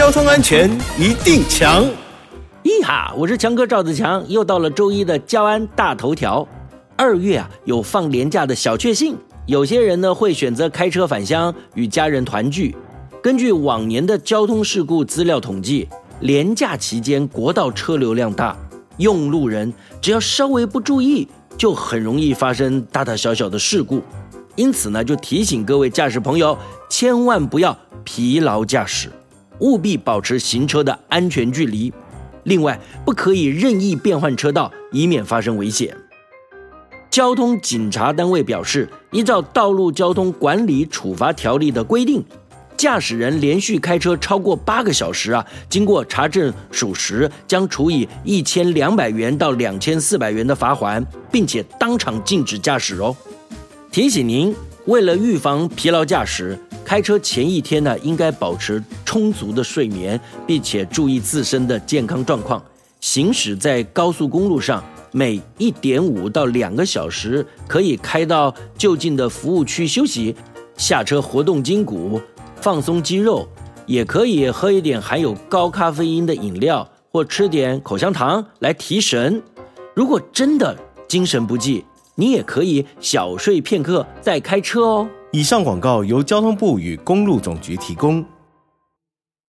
交通安全一定强。咦哈，我是强哥赵子强，又到了周一的交安大头条。二月啊，有放年假的小确幸，有些人呢会选择开车返乡与家人团聚。根据往年的交通事故资料统计，年假期间国道车流量大，用路人只要稍微不注意，就很容易发生大大小小的事故。因此呢，就提醒各位驾驶朋友，千万不要疲劳驾驶，务必保持行车的安全距离。另外，不可以任意变换车道，以免发生危险。交通警察单位表示，依照《道路交通管理处罚条例》的规定，驾驶人连续开车超过八个小时啊，经过查证属实，将处以一千两百元到两千四百元的罚款，并且当场禁止驾驶哦。提醒您，为了预防疲劳驾驶，开车前一天呢，应该保持充足的睡眠，并且注意自身的健康状况。行驶在高速公路上。每一点五到两个小时可以开到就近的服务区休息，下车活动筋骨，放松肌肉，也可以喝一点含有高咖啡因的饮料，或吃点口香糖来提神。如果真的精神不济，你也可以小睡片刻再开车哦。以上广告由交通部与公路总局提供。